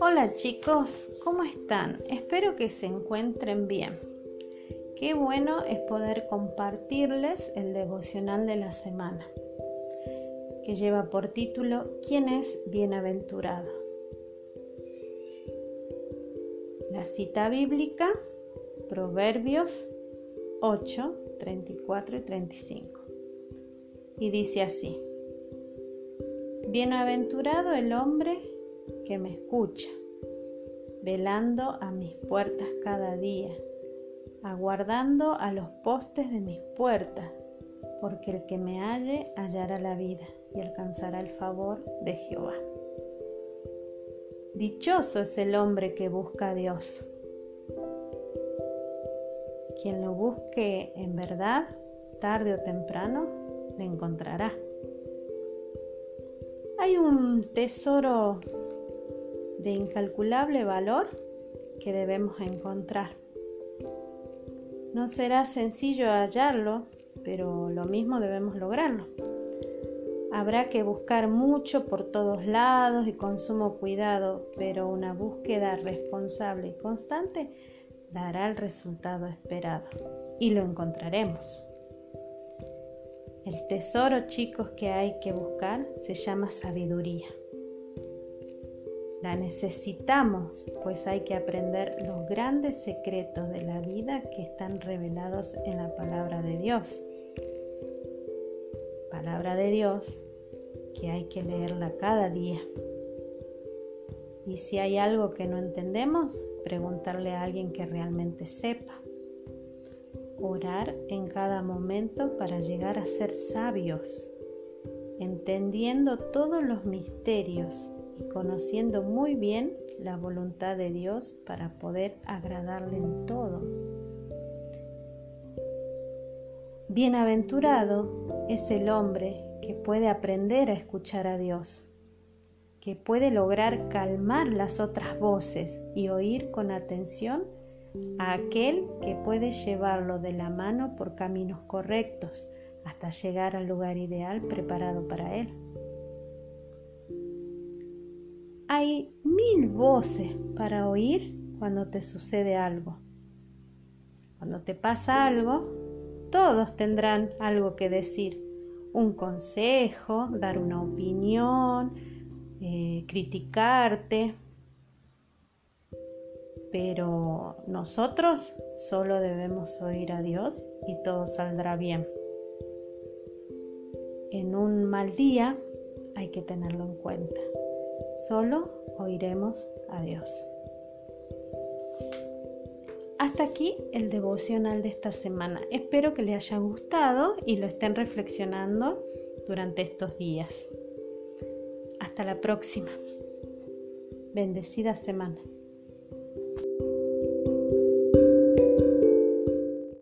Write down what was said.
Hola chicos, ¿cómo están? Espero que se encuentren bien. Qué bueno es poder compartirles el devocional de la semana, que lleva por título ¿Quién es bienaventurado? La cita bíblica, Proverbios 8, 34 y 35. Y dice así, Bienaventurado el hombre que me escucha, velando a mis puertas cada día, aguardando a los postes de mis puertas, porque el que me halle hallará la vida y alcanzará el favor de Jehová. Dichoso es el hombre que busca a Dios. Quien lo busque en verdad, tarde o temprano, le encontrará. Hay un tesoro de incalculable valor que debemos encontrar. No será sencillo hallarlo, pero lo mismo debemos lograrlo. Habrá que buscar mucho por todos lados y con sumo cuidado, pero una búsqueda responsable y constante dará el resultado esperado y lo encontraremos. El tesoro, chicos, que hay que buscar se llama sabiduría. La necesitamos, pues hay que aprender los grandes secretos de la vida que están revelados en la palabra de Dios. Palabra de Dios que hay que leerla cada día. Y si hay algo que no entendemos, preguntarle a alguien que realmente sepa. Orar en cada momento para llegar a ser sabios, entendiendo todos los misterios y conociendo muy bien la voluntad de Dios para poder agradarle en todo. Bienaventurado es el hombre que puede aprender a escuchar a Dios, que puede lograr calmar las otras voces y oír con atención a aquel que puede llevarlo de la mano por caminos correctos hasta llegar al lugar ideal preparado para él. Hay mil voces para oír cuando te sucede algo. Cuando te pasa algo, todos tendrán algo que decir un consejo, dar una opinión, eh, criticarte. Pero nosotros solo debemos oír a Dios y todo saldrá bien. En un mal día hay que tenerlo en cuenta. Solo oiremos a Dios. Hasta aquí el devocional de esta semana. Espero que les haya gustado y lo estén reflexionando durante estos días. Hasta la próxima. Bendecida semana.